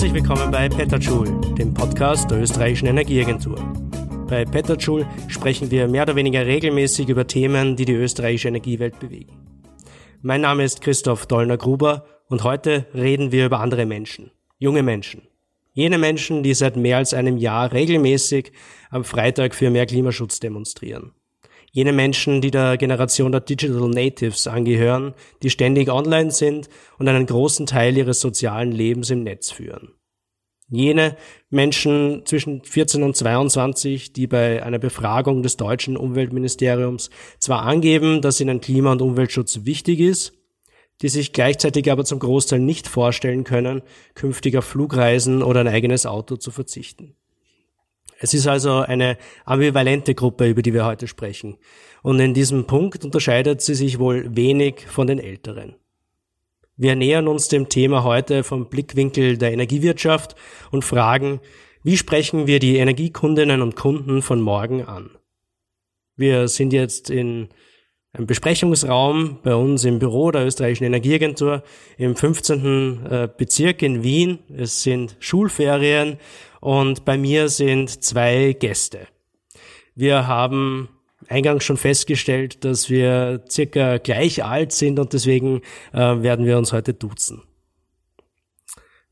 Herzlich willkommen bei Petterschul, dem Podcast der österreichischen Energieagentur. Bei Petterschul sprechen wir mehr oder weniger regelmäßig über Themen, die die österreichische Energiewelt bewegen. Mein Name ist Christoph Dollner-Gruber und heute reden wir über andere Menschen, junge Menschen. Jene Menschen, die seit mehr als einem Jahr regelmäßig am Freitag für mehr Klimaschutz demonstrieren. Jene Menschen, die der Generation der Digital Natives angehören, die ständig online sind und einen großen Teil ihres sozialen Lebens im Netz führen. Jene Menschen zwischen 14 und 22, die bei einer Befragung des deutschen Umweltministeriums zwar angeben, dass ihnen Klima- und Umweltschutz wichtig ist, die sich gleichzeitig aber zum Großteil nicht vorstellen können, künftig auf Flugreisen oder ein eigenes Auto zu verzichten. Es ist also eine ambivalente Gruppe, über die wir heute sprechen. Und in diesem Punkt unterscheidet sie sich wohl wenig von den Älteren. Wir nähern uns dem Thema heute vom Blickwinkel der Energiewirtschaft und fragen, wie sprechen wir die Energiekundinnen und Kunden von morgen an? Wir sind jetzt in einem Besprechungsraum bei uns im Büro der österreichischen Energieagentur im 15. Äh, Bezirk in Wien. Es sind Schulferien und bei mir sind zwei Gäste. Wir haben eingangs schon festgestellt, dass wir circa gleich alt sind und deswegen äh, werden wir uns heute duzen.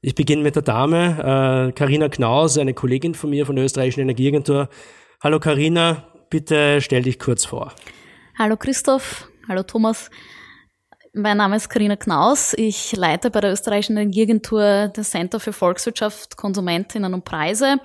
Ich beginne mit der Dame, Karina äh, Knaus, eine Kollegin von mir von der österreichischen Energieagentur. Hallo Karina, bitte stell dich kurz vor. Hallo Christoph, hallo Thomas. Mein Name ist Karina Knaus. Ich leite bei der österreichischen Energieagentur das Center für Volkswirtschaft, Konsumentinnen und Preise.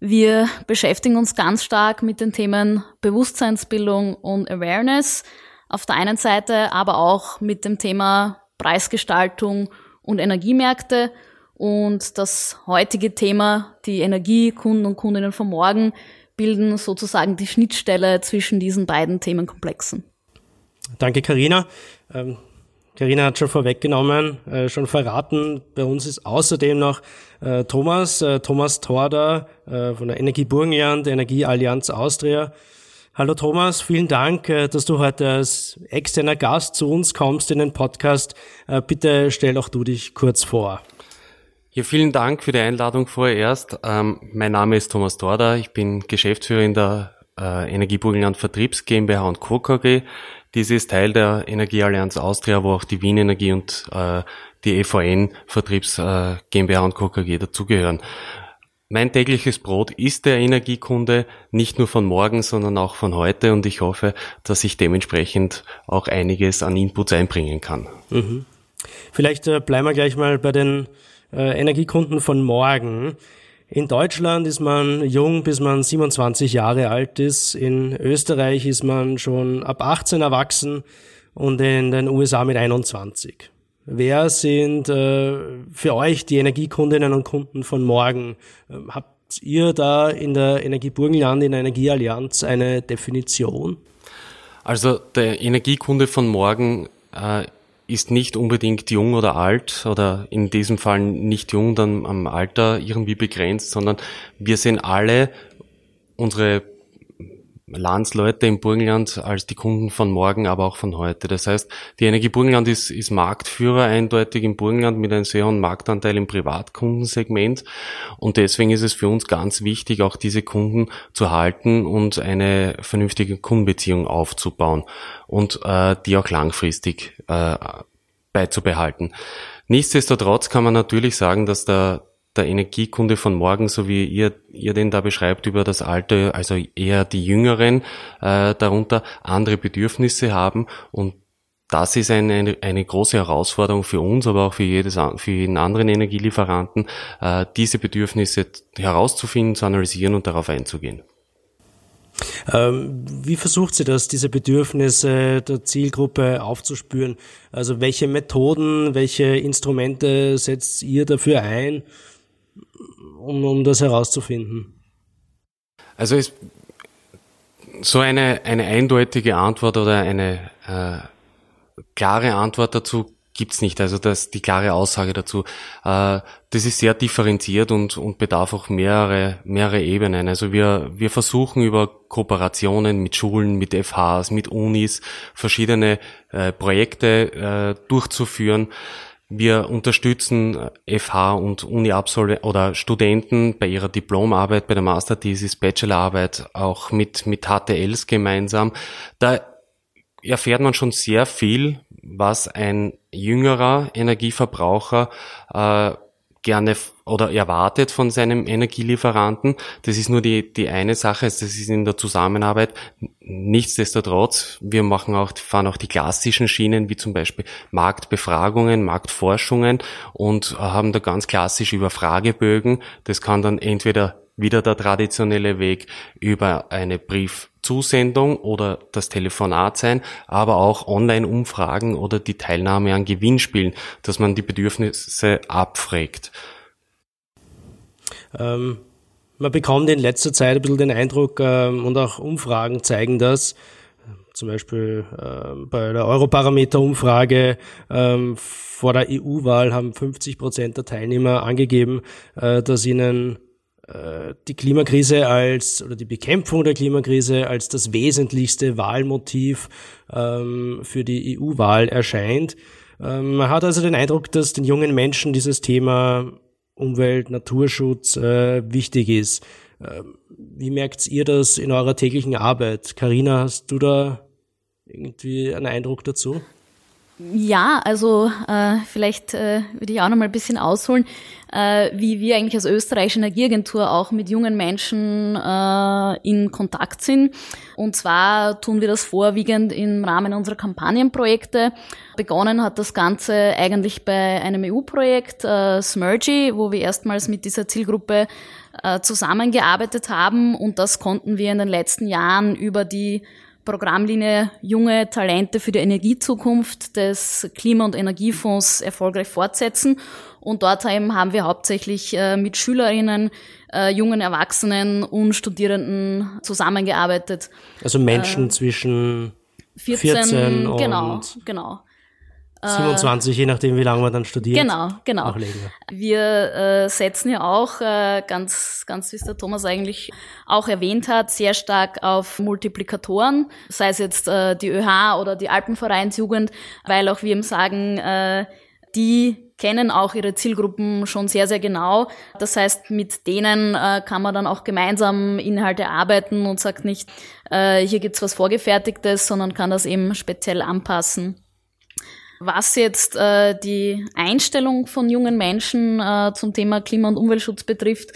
Wir beschäftigen uns ganz stark mit den Themen Bewusstseinsbildung und Awareness auf der einen Seite, aber auch mit dem Thema Preisgestaltung und Energiemärkte. Und das heutige Thema, die Energiekunden und Kundinnen von morgen, bilden sozusagen die Schnittstelle zwischen diesen beiden Themenkomplexen. Danke, Karina. Ähm, Karina hat schon vorweggenommen, äh, schon verraten. Bei uns ist außerdem noch äh, Thomas, äh, Thomas Torda äh, von der Energie Burgenland, Energieallianz Austria. Hallo Thomas, vielen Dank, äh, dass du heute als externer Gast zu uns kommst in den Podcast. Äh, bitte stell auch du dich kurz vor. Ja, vielen Dank für die Einladung vorerst. Ähm, mein Name ist Thomas Torda, ich bin Geschäftsführer in der äh, Energie Burgenland Vertriebs GmbH und Co. KG. Dies ist Teil der Energieallianz Austria, wo auch die Wien Energie und äh, die EVN Vertriebs äh, GmbH und Co. KG dazugehören. Mein tägliches Brot ist der Energiekunde, nicht nur von morgen, sondern auch von heute und ich hoffe, dass ich dementsprechend auch einiges an Inputs einbringen kann. Mhm. Vielleicht äh, bleiben wir gleich mal bei den äh, Energiekunden von morgen. In Deutschland ist man jung, bis man 27 Jahre alt ist. In Österreich ist man schon ab 18 erwachsen und in den USA mit 21. Wer sind äh, für euch die Energiekundinnen und Kunden von morgen? Ähm, habt ihr da in der Energieburgenland, in der Energieallianz eine Definition? Also der Energiekunde von morgen äh, ist nicht unbedingt jung oder alt oder in diesem Fall nicht jung, dann am Alter irgendwie begrenzt, sondern wir sehen alle unsere Landsleute im Burgenland als die Kunden von morgen, aber auch von heute. Das heißt, die Energie Burgenland ist, ist Marktführer eindeutig im Burgenland mit einem sehr hohen Marktanteil im Privatkundensegment. Und deswegen ist es für uns ganz wichtig, auch diese Kunden zu halten und eine vernünftige Kundenbeziehung aufzubauen und äh, die auch langfristig äh, beizubehalten. Nichtsdestotrotz kann man natürlich sagen, dass der der Energiekunde von morgen, so wie ihr, ihr den da beschreibt, über das Alter, also eher die Jüngeren äh, darunter andere Bedürfnisse haben und das ist eine, eine, große Herausforderung für uns, aber auch für, jedes, für jeden anderen Energielieferanten, äh, diese Bedürfnisse herauszufinden, zu analysieren und darauf einzugehen. Ähm, wie versucht sie das, diese Bedürfnisse der Zielgruppe aufzuspüren? Also welche Methoden, welche Instrumente setzt ihr dafür ein? Um, um das herauszufinden? Also ist so eine, eine eindeutige Antwort oder eine äh, klare Antwort dazu gibt's nicht. Also das, die klare Aussage dazu. Äh, das ist sehr differenziert und, und bedarf auch mehrere, mehrere Ebenen. Also wir, wir versuchen über Kooperationen mit Schulen, mit FHs, mit Unis verschiedene äh, Projekte äh, durchzuführen Wir unterstützen FH und Uni-Absolventen oder Studenten bei ihrer Diplomarbeit, bei der Masterthesis, Bachelorarbeit, auch mit, mit HTLs gemeinsam. Da erfährt man schon sehr viel, was ein jüngerer Energieverbraucher äh, gerne oder erwartet von seinem Energielieferanten. Das ist nur die, die eine Sache, das ist in der Zusammenarbeit. Nichtsdestotrotz, wir machen auch, fahren auch die klassischen Schienen, wie zum Beispiel Marktbefragungen, Marktforschungen und haben da ganz klassisch über Fragebögen. Das kann dann entweder wieder der traditionelle Weg über eine Briefzusendung oder das Telefonat sein, aber auch Online-Umfragen oder die Teilnahme an Gewinnspielen, dass man die Bedürfnisse abfragt. Ähm, man bekommt in letzter Zeit ein bisschen den Eindruck, ähm, und auch Umfragen zeigen das, zum Beispiel äh, bei der Europarameter-Umfrage ähm, vor der EU-Wahl haben 50 Prozent der Teilnehmer angegeben, äh, dass ihnen die Klimakrise als oder die Bekämpfung der Klimakrise als das wesentlichste Wahlmotiv ähm, für die EU-Wahl erscheint. Ähm, man hat also den Eindruck, dass den jungen Menschen dieses Thema Umwelt, Naturschutz äh, wichtig ist. Ähm, wie merkt ihr das in eurer täglichen Arbeit? Karina, hast du da irgendwie einen Eindruck dazu? Ja, also äh, vielleicht äh, würde ich auch noch mal ein bisschen ausholen, äh, wie wir eigentlich als österreichische Energieagentur auch mit jungen Menschen äh, in Kontakt sind. Und zwar tun wir das vorwiegend im Rahmen unserer Kampagnenprojekte. Begonnen hat das Ganze eigentlich bei einem EU-Projekt, äh, Smergy, wo wir erstmals mit dieser Zielgruppe äh, zusammengearbeitet haben. Und das konnten wir in den letzten Jahren über die Programmlinie Junge Talente für die Energiezukunft des Klima- und Energiefonds erfolgreich fortsetzen. Und dort haben wir hauptsächlich äh, mit Schülerinnen, äh, jungen Erwachsenen und Studierenden zusammengearbeitet. Also Menschen äh, zwischen 14, 14 und genau, genau. 27, äh, je nachdem, wie lange man dann studiert. Genau, genau. Wir äh, setzen ja auch, äh, ganz, ganz wie es der Thomas eigentlich auch erwähnt hat, sehr stark auf Multiplikatoren, sei es jetzt äh, die ÖH oder die Alpenvereinsjugend, weil auch wir ihm sagen, äh, die kennen auch ihre Zielgruppen schon sehr, sehr genau. Das heißt, mit denen äh, kann man dann auch gemeinsam Inhalte arbeiten und sagt nicht, äh, hier gibt's was Vorgefertigtes, sondern kann das eben speziell anpassen. Was jetzt äh, die Einstellung von jungen Menschen äh, zum Thema Klima- und Umweltschutz betrifft,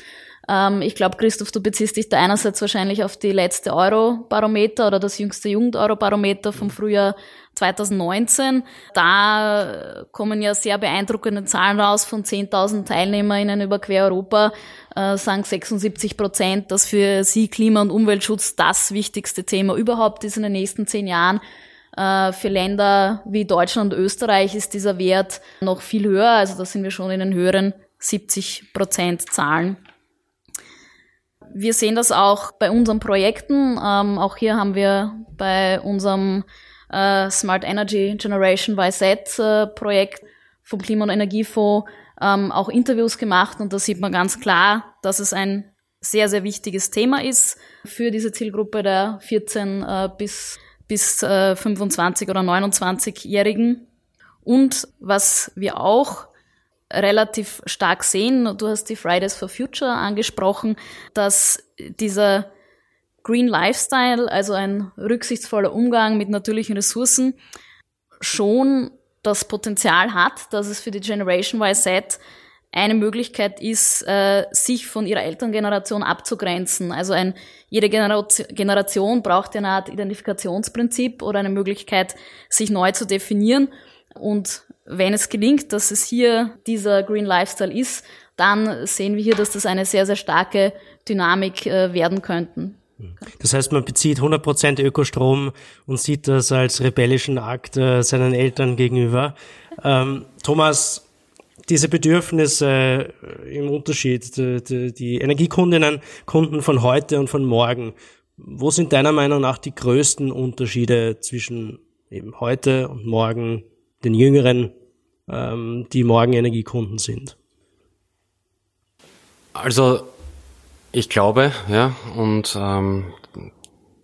ähm, ich glaube, Christoph, du beziehst dich da einerseits wahrscheinlich auf die letzte Eurobarometer oder das jüngste Jugend-Eurobarometer vom Frühjahr 2019. Da kommen ja sehr beeindruckende Zahlen raus von 10.000 TeilnehmerInnen über quer Europa, äh, sagen 76 Prozent, dass für sie Klima- und Umweltschutz das wichtigste Thema überhaupt ist in den nächsten zehn Jahren. Äh, für Länder wie Deutschland und Österreich ist dieser Wert noch viel höher. Also da sind wir schon in den höheren 70 Prozent Zahlen. Wir sehen das auch bei unseren Projekten. Ähm, auch hier haben wir bei unserem äh, Smart Energy Generation YZ äh, Projekt vom Klima- und Energiefonds ähm, auch Interviews gemacht und da sieht man ganz klar, dass es ein sehr, sehr wichtiges Thema ist für diese Zielgruppe der 14 äh, bis bis äh, 25 oder 29-Jährigen. Und was wir auch relativ stark sehen, du hast die Fridays for Future angesprochen, dass dieser Green Lifestyle, also ein rücksichtsvoller Umgang mit natürlichen Ressourcen, schon das Potenzial hat, dass es für die Generation YZ eine Möglichkeit ist, äh, sich von ihrer Elterngeneration abzugrenzen. Also ein, jede Generation braucht eine Art Identifikationsprinzip oder eine Möglichkeit, sich neu zu definieren. Und wenn es gelingt, dass es hier dieser Green Lifestyle ist, dann sehen wir hier, dass das eine sehr, sehr starke Dynamik äh, werden könnten. Das heißt, man bezieht 100% Ökostrom und sieht das als rebellischen Akt äh, seinen Eltern gegenüber. Ähm, Thomas, diese Bedürfnisse äh, im Unterschied, die, die, Energiekundinnen, Kunden von heute und von morgen, wo sind deiner Meinung nach die größten Unterschiede zwischen eben heute und morgen, den Jüngeren, ähm, die morgen Energiekunden sind? Also ich glaube, ja, und ähm,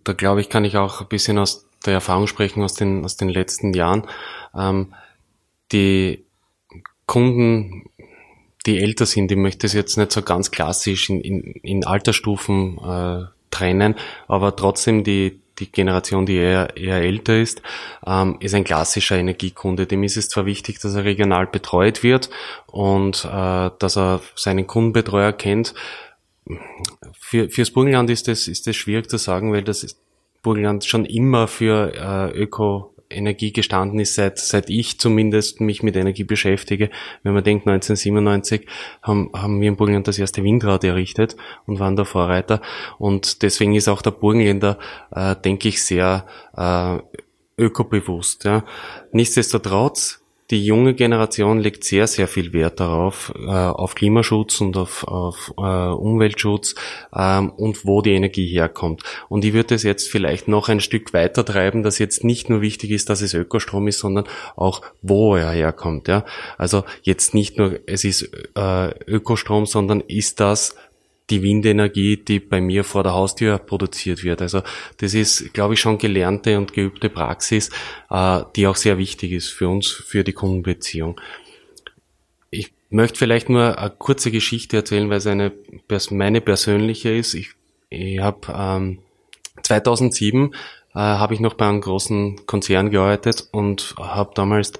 da glaube ich, kann ich auch ein bisschen aus der Erfahrung sprechen aus den, aus den letzten Jahren. Ähm, die Kunden, die älter sind, ich möchte es jetzt nicht so ganz klassisch in, in, in Altersstufen äh, trennen, aber trotzdem die, die Generation, die eher, eher älter ist, ähm, ist ein klassischer Energiekunde. Dem ist es zwar wichtig, dass er regional betreut wird und äh, dass er seinen Kundenbetreuer kennt. Für, fürs Burgenland ist das, ist das schwierig zu sagen, weil das Burgenland schon immer für äh, Öko Energie gestanden ist, seit, seit ich zumindest mich mit Energie beschäftige. Wenn man denkt, 1997 haben, haben wir in Burgenland das erste Windrad errichtet und waren der Vorreiter. Und deswegen ist auch der Burgenländer, äh, denke ich, sehr äh, ökobewusst. Ja. Nichtsdestotrotz die junge Generation legt sehr, sehr viel Wert darauf, äh, auf Klimaschutz und auf, auf äh, Umweltschutz ähm, und wo die Energie herkommt. Und ich würde es jetzt vielleicht noch ein Stück weiter treiben, dass jetzt nicht nur wichtig ist, dass es Ökostrom ist, sondern auch, wo er herkommt. Ja? Also jetzt nicht nur, es ist äh, Ökostrom, sondern ist das die Windenergie, die bei mir vor der Haustür produziert wird. Also das ist, glaube ich, schon gelernte und geübte Praxis, äh, die auch sehr wichtig ist für uns, für die Kundenbeziehung. Ich möchte vielleicht nur eine kurze Geschichte erzählen, weil es eine meine persönliche ist. Ich, ich habe ähm, 2007 äh, habe ich noch bei einem großen Konzern gearbeitet und habe damals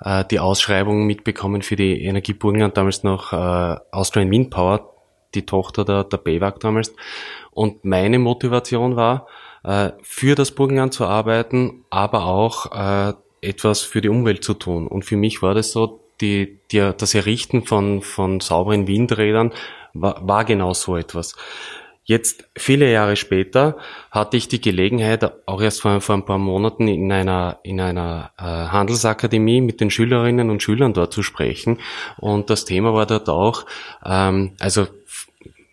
äh, die Ausschreibung mitbekommen für die Energieburgenland, damals noch äh, Austrian Wind Power die Tochter der, der BEWAG damals. Und meine Motivation war, äh, für das Burgenland zu arbeiten, aber auch äh, etwas für die Umwelt zu tun. Und für mich war das so, die, die, das Errichten von, von sauberen Windrädern war, war genau so etwas. Jetzt, viele Jahre später, hatte ich die Gelegenheit, auch erst vor, vor ein paar Monaten in einer, in einer äh, Handelsakademie mit den Schülerinnen und Schülern dort zu sprechen. Und das Thema war dort auch, ähm, also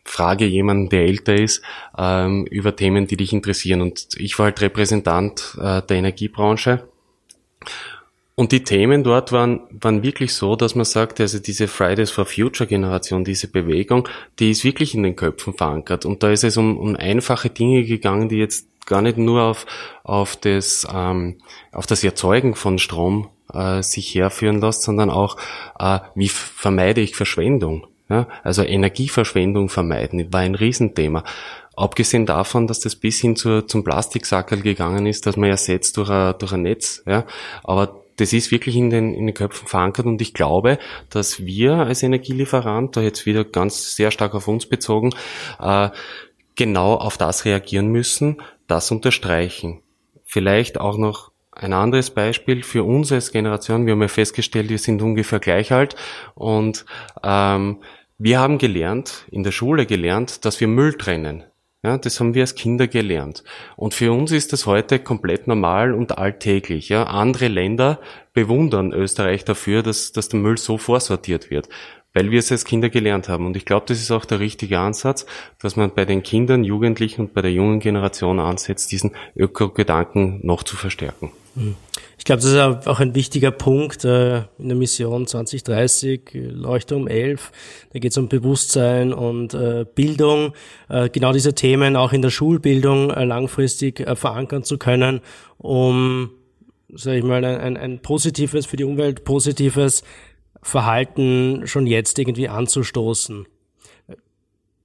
frage jemanden, der älter ist, ähm, über Themen, die dich interessieren. Und ich war halt Repräsentant äh, der Energiebranche. Und die Themen dort waren, waren wirklich so, dass man sagt, also diese Fridays for Future Generation, diese Bewegung, die ist wirklich in den Köpfen verankert. Und da ist es um, um einfache Dinge gegangen, die jetzt gar nicht nur auf, auf, das, ähm, auf das Erzeugen von Strom äh, sich herführen lässt, sondern auch, äh, wie vermeide ich Verschwendung. Ja, also Energieverschwendung vermeiden war ein Riesenthema. Abgesehen davon, dass das bis hin zu, zum Plastiksackerl gegangen ist, dass man ersetzt durch ein, durch ein Netz. Ja. Aber das ist wirklich in den, in den Köpfen verankert und ich glaube, dass wir als Energielieferant, da jetzt wieder ganz sehr stark auf uns bezogen, äh, genau auf das reagieren müssen, das unterstreichen. Vielleicht auch noch ein anderes Beispiel für uns als Generation. Wir haben ja festgestellt, wir sind ungefähr gleich alt und ähm, wir haben gelernt, in der Schule gelernt, dass wir Müll trennen. Ja, das haben wir als Kinder gelernt. Und für uns ist das heute komplett normal und alltäglich. Ja. Andere Länder bewundern Österreich dafür, dass, dass der Müll so vorsortiert wird, weil wir es als Kinder gelernt haben. Und ich glaube, das ist auch der richtige Ansatz, dass man bei den Kindern, Jugendlichen und bei der jungen Generation ansetzt, diesen Öko-Gedanken noch zu verstärken. Mhm. Ich glaube, das ist auch ein wichtiger Punkt äh, in der Mission 2030, Leuchtturm 11. Da geht es um Bewusstsein und äh, Bildung, äh, genau diese Themen auch in der Schulbildung langfristig verankern zu können, um, sage ich mal, ein, ein positives, für die Umwelt positives Verhalten schon jetzt irgendwie anzustoßen.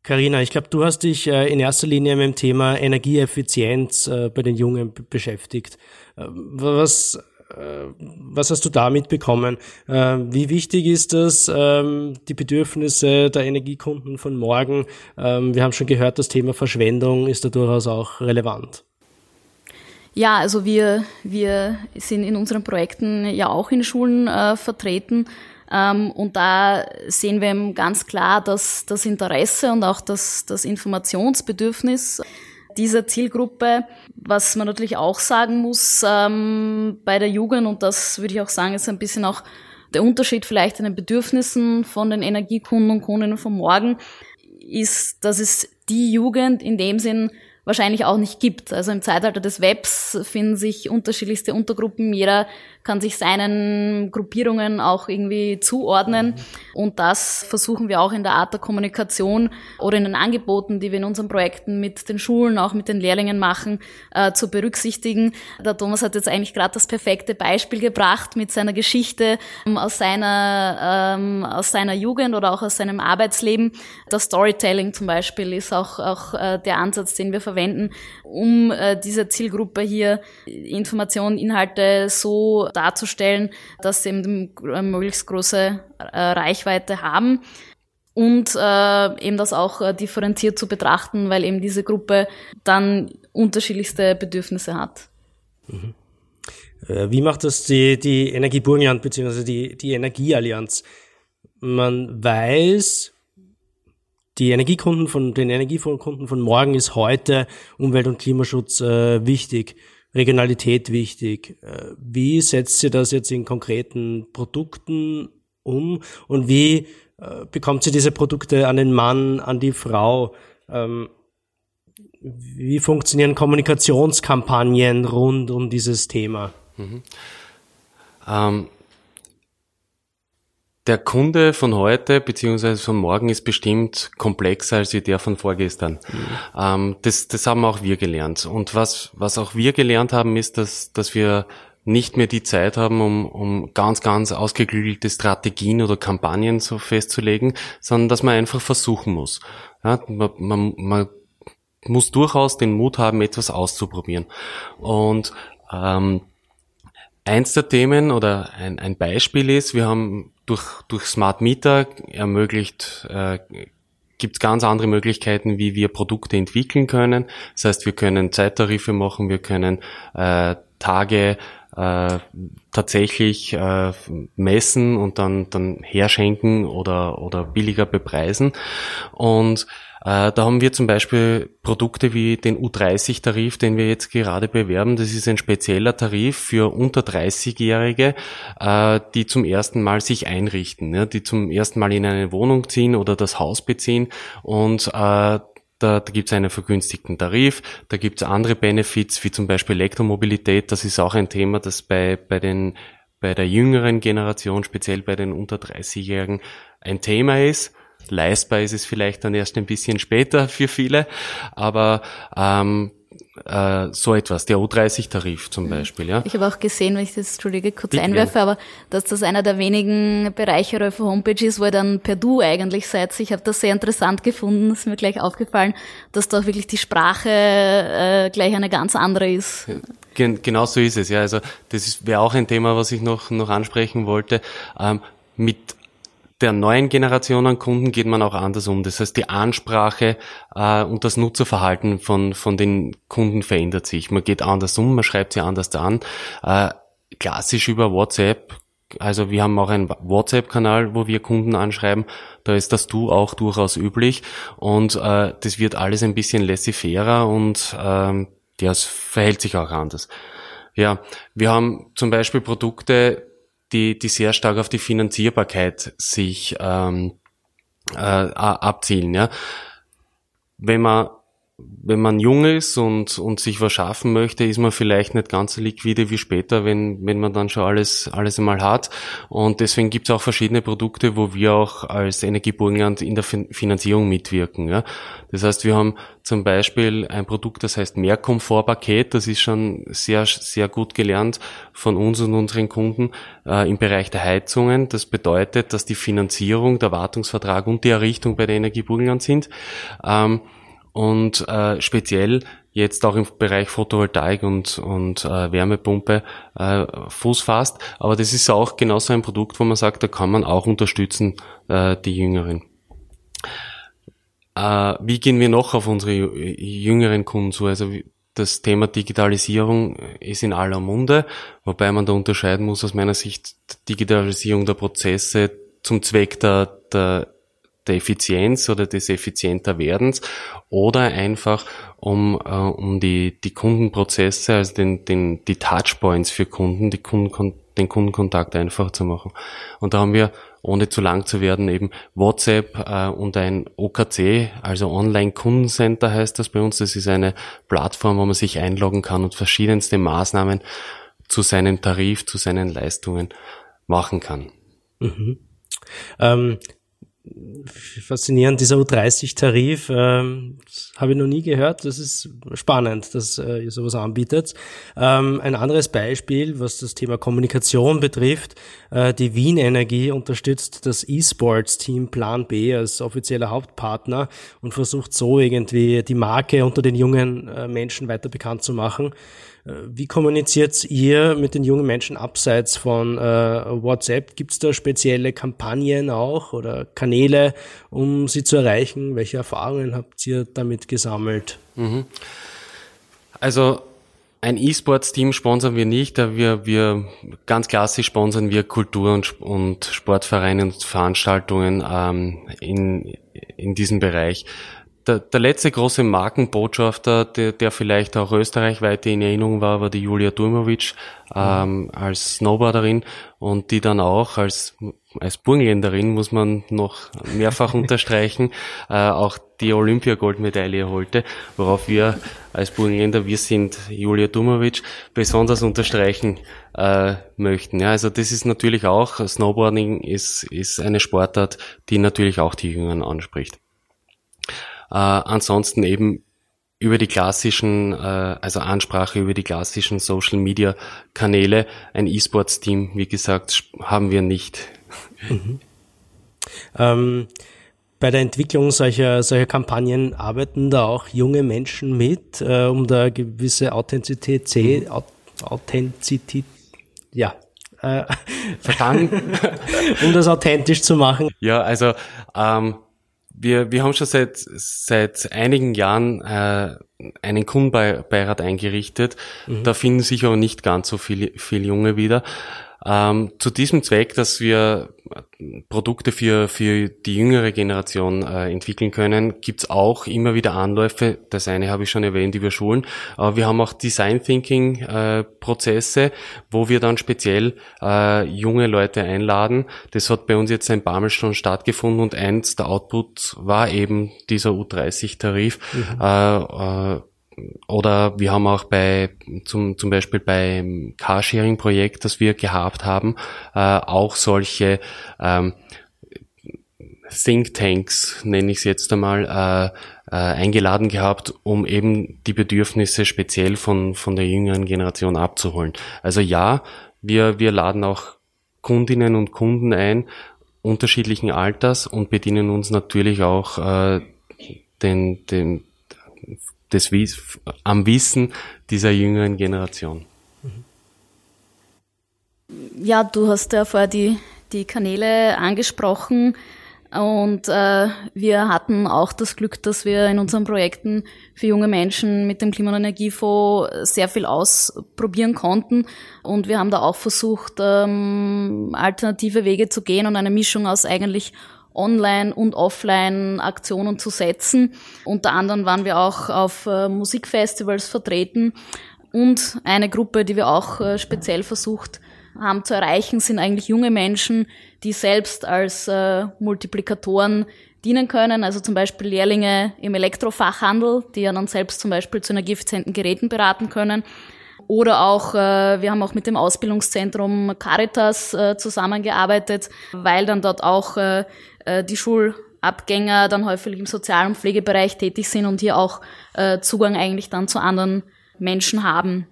Carina, ich glaube, du hast dich in erster Linie mit dem Thema Energieeffizienz bei den Jungen beschäftigt. Was, äh, was hast du da mitbekommen? Äh, wie wichtig ist das, ähm, die Bedürfnisse der Energiekunden von morgen? Ähm, wir haben schon gehört, das Thema Verschwendung ist da durchaus auch relevant. Ja, also wir, wir sind in unseren Projekten ja auch in Schulen äh, vertreten. Ähm, und da sehen wir ganz klar, dass das Interesse und auch das, das Informationsbedürfnis dieser Zielgruppe. Was man natürlich auch sagen muss ähm, bei der Jugend, und das würde ich auch sagen, ist ein bisschen auch der Unterschied vielleicht in den Bedürfnissen von den Energiekunden und Kundinnen von morgen, ist, dass es die Jugend in dem Sinn wahrscheinlich auch nicht gibt. Also im Zeitalter des Webs finden sich unterschiedlichste Untergruppen. Jeder kann sich seinen Gruppierungen auch irgendwie zuordnen. Und das versuchen wir auch in der Art der Kommunikation oder in den Angeboten, die wir in unseren Projekten mit den Schulen, auch mit den Lehrlingen machen, äh, zu berücksichtigen. Der Thomas hat jetzt eigentlich gerade das perfekte Beispiel gebracht mit seiner Geschichte ähm, aus seiner, ähm, aus seiner Jugend oder auch aus seinem Arbeitsleben. Das Storytelling zum Beispiel ist auch, auch äh, der Ansatz, den wir verwenden, um äh, dieser Zielgruppe hier Informationen, Inhalte so darzustellen, dass sie eben eine möglichst große äh, Reichweite haben und äh, eben das auch äh, differenziert zu betrachten, weil eben diese Gruppe dann unterschiedlichste Bedürfnisse hat. Mhm. Äh, wie macht das die, die Energieburgenland bzw. Die, die Energieallianz? Man weiß, die Energiekunden von den Energiekunden von morgen ist heute Umwelt- und Klimaschutz äh, wichtig. Regionalität wichtig. Äh, wie setzt sie das jetzt in konkreten Produkten um und wie äh, bekommt sie diese Produkte an den Mann, an die Frau? Ähm, wie funktionieren Kommunikationskampagnen rund um dieses Thema? Mhm. Ähm, der Kunde von heute beziehungsweise von morgen ist bestimmt komplexer als der von vorgestern. Mhm. Ähm, das, das haben auch wir gelernt. Und was, was auch wir gelernt haben, ist, dass, dass wir nicht mehr die Zeit haben, um, um ganz, ganz ausgeklügelte Strategien oder Kampagnen so festzulegen, sondern dass man einfach versuchen muss. Ja, man, man, man muss durchaus den Mut haben, etwas auszuprobieren. Und ähm, eins der Themen oder ein, ein Beispiel ist, wir haben durch, durch Smart Meter ermöglicht, äh, gibt es ganz andere Möglichkeiten, wie wir Produkte entwickeln können. Das heißt, wir können Zeittarife machen, wir können äh, Tage äh, tatsächlich äh, messen und dann, dann herschenken oder, oder billiger bepreisen. Und äh, da haben wir zum Beispiel Produkte wie den U30-Tarif, den wir jetzt gerade bewerben. Das ist ein spezieller Tarif für unter 30-Jährige, äh, die zum ersten Mal sich einrichten, die zum ersten Mal in eine Wohnung ziehen oder das Haus beziehen und äh, da, da gibt es einen vergünstigten Tarif, da gibt es andere Benefits, wie zum Beispiel Elektromobilität. Das ist auch ein Thema, das bei, bei, den, bei der jüngeren Generation, speziell bei den unter 30-Jährigen, ein Thema ist. Leistbar ist es vielleicht dann erst ein bisschen später für viele, aber ähm, äh, so etwas, der U30-Tarif zum Beispiel. Ja. Ich habe auch gesehen, wenn ich das, Entschuldige, kurz Bitte, einwerfe, aber dass das einer der wenigen Bereiche eurer Homepage ist, wo ihr dann per Du eigentlich seid. Ich habe das sehr interessant gefunden, ist mir gleich aufgefallen, dass da wirklich die Sprache äh, gleich eine ganz andere ist. Gen genau so ist es, ja. Also das wäre auch ein Thema, was ich noch, noch ansprechen wollte. Ähm, mit der neuen Generation an Kunden geht man auch anders um. Das heißt, die Ansprache äh, und das Nutzerverhalten von, von den Kunden verändert sich. Man geht anders um, man schreibt sie anders an. Äh, klassisch über WhatsApp. Also wir haben auch einen WhatsApp-Kanal, wo wir Kunden anschreiben. Da ist das Du auch durchaus üblich. Und äh, das wird alles ein bisschen laissez-fairer und ja, es verhält sich auch anders. Ja, wir haben zum Beispiel Produkte, die, die sehr stark auf die Finanzierbarkeit sich ähm, äh, abzielen. Ja. Wenn man wenn man jung ist und, und sich was schaffen möchte, ist man vielleicht nicht ganz so liquide wie später, wenn, wenn man dann schon alles, alles einmal hat. Und deswegen gibt es auch verschiedene Produkte, wo wir auch als Energieburgenland in der Finanzierung mitwirken. Ja. Das heißt, wir haben zum Beispiel ein Produkt, das heißt Mehrkomfortpaket. Das ist schon sehr, sehr gut gelernt von uns und unseren Kunden äh, im Bereich der Heizungen. Das bedeutet, dass die Finanzierung, der Wartungsvertrag und die Errichtung bei der Energieburgenland sind. Ähm, und äh, speziell jetzt auch im Bereich Photovoltaik und, und äh, Wärmepumpe äh, Fuß fasst. Aber das ist auch genauso ein Produkt, wo man sagt, da kann man auch unterstützen, äh, die Jüngeren. Äh, wie gehen wir noch auf unsere jüngeren Kunden zu? Also das Thema Digitalisierung ist in aller Munde, wobei man da unterscheiden muss aus meiner Sicht Digitalisierung der Prozesse zum Zweck der, der der Effizienz oder des effizienter Werdens oder einfach um, äh, um die, die Kundenprozesse, also den, den, die Touchpoints für Kunden, die Kunden den Kundenkontakt einfach zu machen. Und da haben wir, ohne zu lang zu werden, eben WhatsApp äh, und ein OKC, also Online Kundencenter heißt das bei uns. Das ist eine Plattform, wo man sich einloggen kann und verschiedenste Maßnahmen zu seinem Tarif, zu seinen Leistungen machen kann. Mhm. Ähm, faszinierend, dieser U30-Tarif, ähm, habe ich noch nie gehört. Das ist spannend, dass äh, ihr sowas anbietet. Ähm, ein anderes Beispiel, was das Thema Kommunikation betrifft, äh, die Wien Energie unterstützt das E-Sports-Team Plan B als offizieller Hauptpartner und versucht so irgendwie die Marke unter den jungen äh, Menschen weiter bekannt zu machen. Wie kommuniziert ihr mit den jungen Menschen abseits von äh, WhatsApp? Gibt es da spezielle Kampagnen auch oder Kanäle, um sie zu erreichen? Welche Erfahrungen habt ihr damit gesammelt? Mhm. Also ein E-Sports-Team sponsern wir nicht, da wir, wir ganz klassisch sponsern wir Kultur- und, und Sportvereine und Veranstaltungen ähm, in, in diesem Bereich der, der letzte große Markenbotschafter, der, der vielleicht auch österreichweit in Erinnerung war, war die Julia Durmovic ähm, als Snowboarderin und die dann auch als als Burgenländerin muss man noch mehrfach unterstreichen, äh, auch die Olympiagoldmedaille holte, worauf wir als Burgenländer, wir sind Julia Dumovic, besonders unterstreichen äh, möchten. Ja, also das ist natürlich auch, Snowboarding ist, ist eine Sportart, die natürlich auch die Jüngeren anspricht. Äh, ansonsten eben über die klassischen, äh, also Ansprache über die klassischen Social Media Kanäle. Ein E-Sports-Team, wie gesagt, haben wir nicht. Mhm. Ähm, bei der Entwicklung solcher, solcher Kampagnen arbeiten da auch junge Menschen mit, äh, um da gewisse Authentizität, mhm. Authentizität, ja, äh, verstanden, um das authentisch zu machen. Ja, also ähm, wir, wir haben schon seit, seit einigen Jahren äh, einen Kundenbeirat eingerichtet. Mhm. Da finden sich aber nicht ganz so viele viel Junge wieder. Ähm, zu diesem Zweck, dass wir Produkte für, für die jüngere Generation äh, entwickeln können, gibt's auch immer wieder Anläufe. Das eine habe ich schon erwähnt über Schulen, aber wir haben auch Design Thinking äh, Prozesse, wo wir dann speziell äh, junge Leute einladen. Das hat bei uns jetzt ein paar Mal schon stattgefunden und eins der Outputs war eben dieser U30-Tarif. Mhm. Oder wir haben auch bei zum, zum Beispiel beim Carsharing-Projekt, das wir gehabt haben, äh, auch solche ähm, Think Tanks, nenne ich es jetzt einmal, äh, äh, eingeladen gehabt, um eben die Bedürfnisse speziell von, von der jüngeren Generation abzuholen. Also ja, wir, wir laden auch Kundinnen und Kunden ein, unterschiedlichen Alters und bedienen uns natürlich auch äh, den, den, des am Wissen dieser jüngeren Generation. Ja, du hast ja vorher die, die Kanäle angesprochen. Und äh, wir hatten auch das Glück, dass wir in unseren Projekten für junge Menschen mit dem Klima- und Energiefonds sehr viel ausprobieren konnten. Und wir haben da auch versucht, ähm, alternative Wege zu gehen und eine Mischung aus eigentlich Online- und Offline-Aktionen zu setzen. Unter anderem waren wir auch auf äh, Musikfestivals vertreten. Und eine Gruppe, die wir auch äh, speziell versucht haben zu erreichen, sind eigentlich junge Menschen, die selbst als äh, Multiplikatoren dienen können. Also zum Beispiel Lehrlinge im Elektrofachhandel, die ja dann selbst zum Beispiel zu energieeffizienten Geräten beraten können. Oder auch, äh, wir haben auch mit dem Ausbildungszentrum Caritas äh, zusammengearbeitet, weil dann dort auch äh, äh, die Schulabgänger dann häufig im Sozial- und Pflegebereich tätig sind und hier auch äh, Zugang eigentlich dann zu anderen Menschen haben.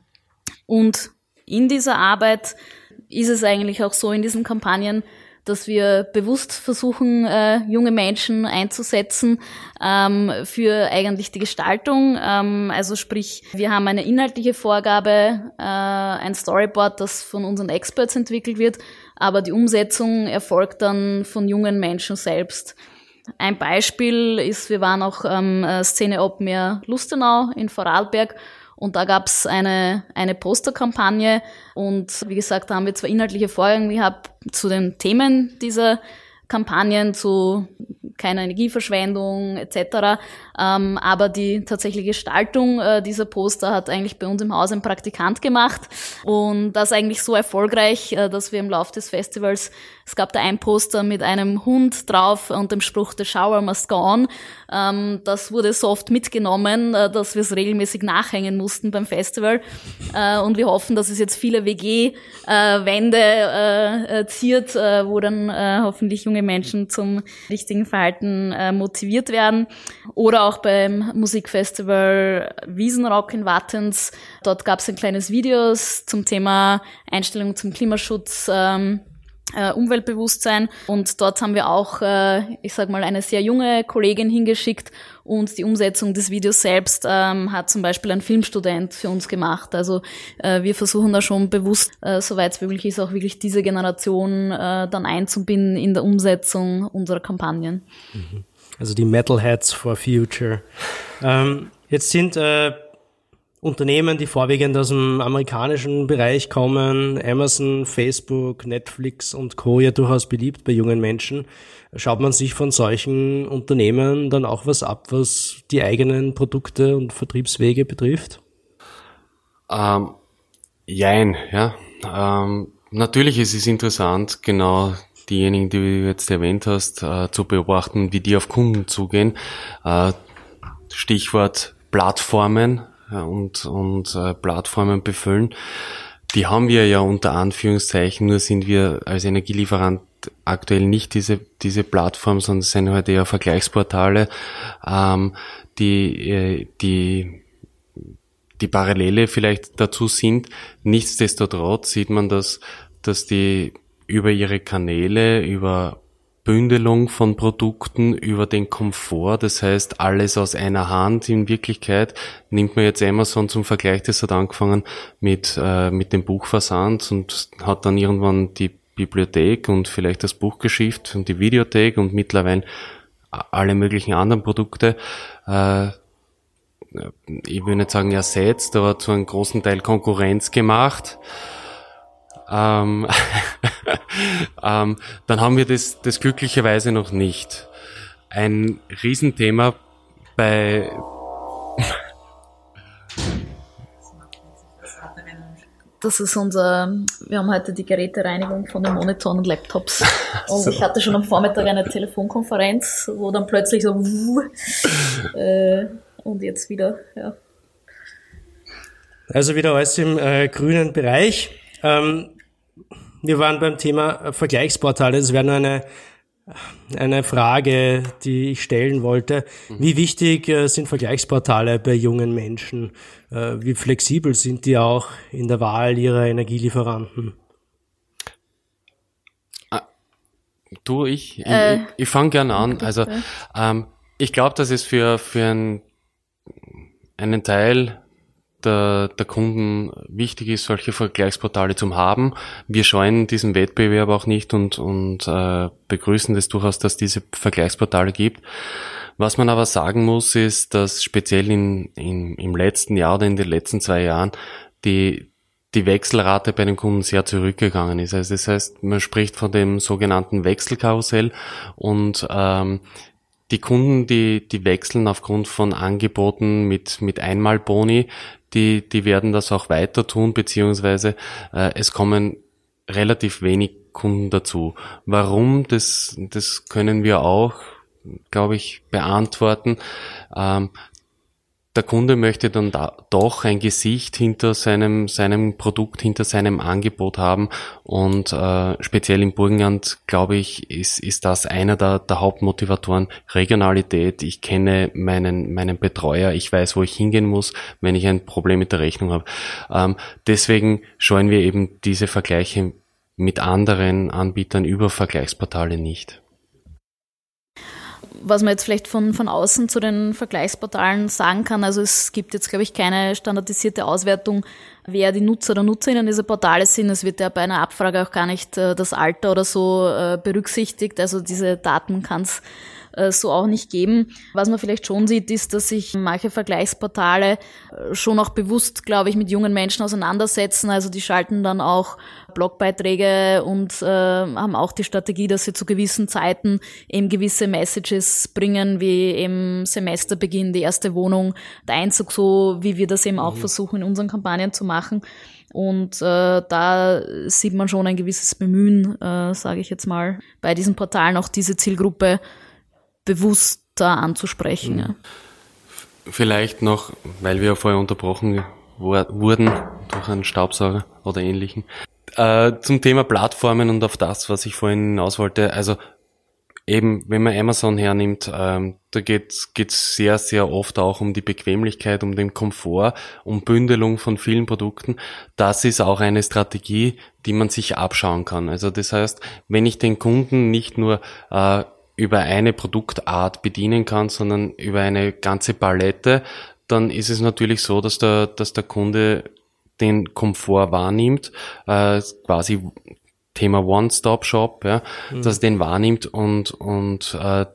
Und in dieser Arbeit ist es eigentlich auch so in diesen Kampagnen, dass wir bewusst versuchen, äh, junge Menschen einzusetzen ähm, für eigentlich die Gestaltung. Ähm, also sprich, wir haben eine inhaltliche Vorgabe, äh, ein Storyboard, das von unseren Experts entwickelt wird, aber die Umsetzung erfolgt dann von jungen Menschen selbst. Ein Beispiel ist, wir waren auch ähm, Szene Open Air Lustenau in Vorarlberg und da gab's eine, eine Posterkampagne und wie gesagt, da haben wir zwar inhaltliche Vorgänge gehabt zu den Themen dieser Kampagnen, zu keiner Energieverschwendung etc., Ähm, aber die tatsächliche Gestaltung äh, dieser Poster hat eigentlich bei uns im Haus ein Praktikant gemacht und das eigentlich so erfolgreich, äh, dass wir im Laufe des Festivals es gab da ein Poster mit einem Hund drauf und dem Spruch The Shower must go on. Ähm, das wurde so oft mitgenommen, äh, dass wir es regelmäßig nachhängen mussten beim Festival. Äh, und wir hoffen, dass es jetzt viele WG-Wände äh, äh, ziert, wo dann hoffentlich junge Menschen zum richtigen Verhalten motiviert werden. Oder auch beim Musikfestival Wiesenrock in Wattens. Dort gab es ein kleines Video zum Thema Einstellung zum Klimaschutz. Ähm, äh, Umweltbewusstsein. Und dort haben wir auch, äh, ich sag mal, eine sehr junge Kollegin hingeschickt und die Umsetzung des Videos selbst ähm, hat zum Beispiel ein Filmstudent für uns gemacht. Also äh, wir versuchen da schon bewusst, äh, soweit es möglich ist, auch wirklich diese Generation äh, dann einzubinden in der Umsetzung unserer Kampagnen. Mhm. Also die Metalheads for Future. Ähm, jetzt sind äh, Unternehmen, die vorwiegend aus dem amerikanischen Bereich kommen, Amazon, Facebook, Netflix und Co. ja durchaus beliebt bei jungen Menschen. Schaut man sich von solchen Unternehmen dann auch was ab, was die eigenen Produkte und Vertriebswege betrifft? Ähm, jein, ja. Ähm, natürlich ist es interessant, genau diejenigen, die du jetzt erwähnt hast, äh, zu beobachten, wie die auf Kunden zugehen. Äh, Stichwort Plattformen, und, und äh, Plattformen befüllen. Die haben wir ja unter Anführungszeichen, nur sind wir als Energielieferant aktuell nicht diese, diese Plattform, sondern sind halt eher Vergleichsportale, ähm, die, äh, die, die Parallele vielleicht dazu sind. Nichtsdestotrotz sieht man, dass, dass die über ihre Kanäle, über Bündelung von Produkten über den Komfort, das heißt alles aus einer Hand. In Wirklichkeit nimmt man jetzt Amazon zum Vergleich, das hat angefangen mit, äh, mit dem Buchversand und hat dann irgendwann die Bibliothek und vielleicht das Buchgeschäft und die Videothek und mittlerweile alle möglichen anderen Produkte. Äh, ich will nicht sagen ersetzt, aber zu einem großen Teil Konkurrenz gemacht. Ähm, ähm, dann haben wir das, das glücklicherweise noch nicht. Ein Riesenthema bei Das ist unser, wir haben heute die Gerätereinigung von den Monitoren und Laptops. Und ich hatte schon am Vormittag eine Telefonkonferenz, wo dann plötzlich so äh, und jetzt wieder, ja. Also wieder alles im äh, grünen Bereich. Ähm, wir waren beim Thema Vergleichsportale. Das wäre nur eine, eine Frage, die ich stellen wollte. Wie wichtig äh, sind Vergleichsportale bei jungen Menschen? Äh, wie flexibel sind die auch in der Wahl ihrer Energielieferanten? Ah, du, ich, äh, ich, ich fange gerne an. Also ähm, ich glaube, dass es für, für einen, einen Teil der, der Kunden wichtig ist, solche Vergleichsportale zu haben. Wir scheuen diesen Wettbewerb auch nicht und, und äh, begrüßen das durchaus, dass diese Vergleichsportale gibt. Was man aber sagen muss, ist, dass speziell in, in, im letzten Jahr oder in den letzten zwei Jahren die, die Wechselrate bei den Kunden sehr zurückgegangen ist. Also das heißt, man spricht von dem sogenannten Wechselkarussell und ähm, die Kunden, die, die wechseln aufgrund von Angeboten mit, mit Einmalboni, die, die werden das auch weiter tun, beziehungsweise äh, es kommen relativ wenig Kunden dazu. Warum? Das, das können wir auch, glaube ich, beantworten. Ähm, der Kunde möchte dann da doch ein Gesicht hinter seinem, seinem Produkt, hinter seinem Angebot haben. Und äh, speziell im Burgenland, glaube ich, ist, ist das einer der, der Hauptmotivatoren. Regionalität. Ich kenne meinen, meinen Betreuer. Ich weiß, wo ich hingehen muss, wenn ich ein Problem mit der Rechnung habe. Ähm, deswegen scheuen wir eben diese Vergleiche mit anderen Anbietern über Vergleichsportale nicht was man jetzt vielleicht von, von außen zu den Vergleichsportalen sagen kann, also es gibt jetzt, glaube ich, keine standardisierte Auswertung, wer die Nutzer oder Nutzerinnen dieser Portale sind. Es wird ja bei einer Abfrage auch gar nicht äh, das Alter oder so äh, berücksichtigt. Also diese Daten kann es so auch nicht geben. Was man vielleicht schon sieht, ist, dass sich manche Vergleichsportale äh, schon auch bewusst, glaube ich, mit jungen Menschen auseinandersetzen. Also die schalten dann auch Blogbeiträge und äh, haben auch die Strategie, dass sie zu gewissen Zeiten eben gewisse Messages bringen, wie eben Semesterbeginn, die erste Wohnung, der Einzug, so wie wir das eben auch mhm. versuchen in unseren Kampagnen zu machen. Und äh, da sieht man schon ein gewisses Bemühen, äh, sage ich jetzt mal, bei diesen Portalen auch diese Zielgruppe bewusster anzusprechen. Ja. Vielleicht noch, weil wir vorher unterbrochen wurden durch einen Staubsauger oder ähnlichen. Äh, zum Thema Plattformen und auf das, was ich vorhin hinaus wollte. Also eben, wenn man Amazon hernimmt, ähm, da geht's geht's sehr, sehr oft auch um die Bequemlichkeit, um den Komfort, um Bündelung von vielen Produkten. Das ist auch eine Strategie, die man sich abschauen kann. Also das heißt, wenn ich den Kunden nicht nur äh, über eine Produktart bedienen kann, sondern über eine ganze Palette, dann ist es natürlich so, dass der, dass der Kunde den Komfort wahrnimmt, äh, quasi Thema One-Stop-Shop, ja, mhm. dass er den wahrnimmt und, und äh,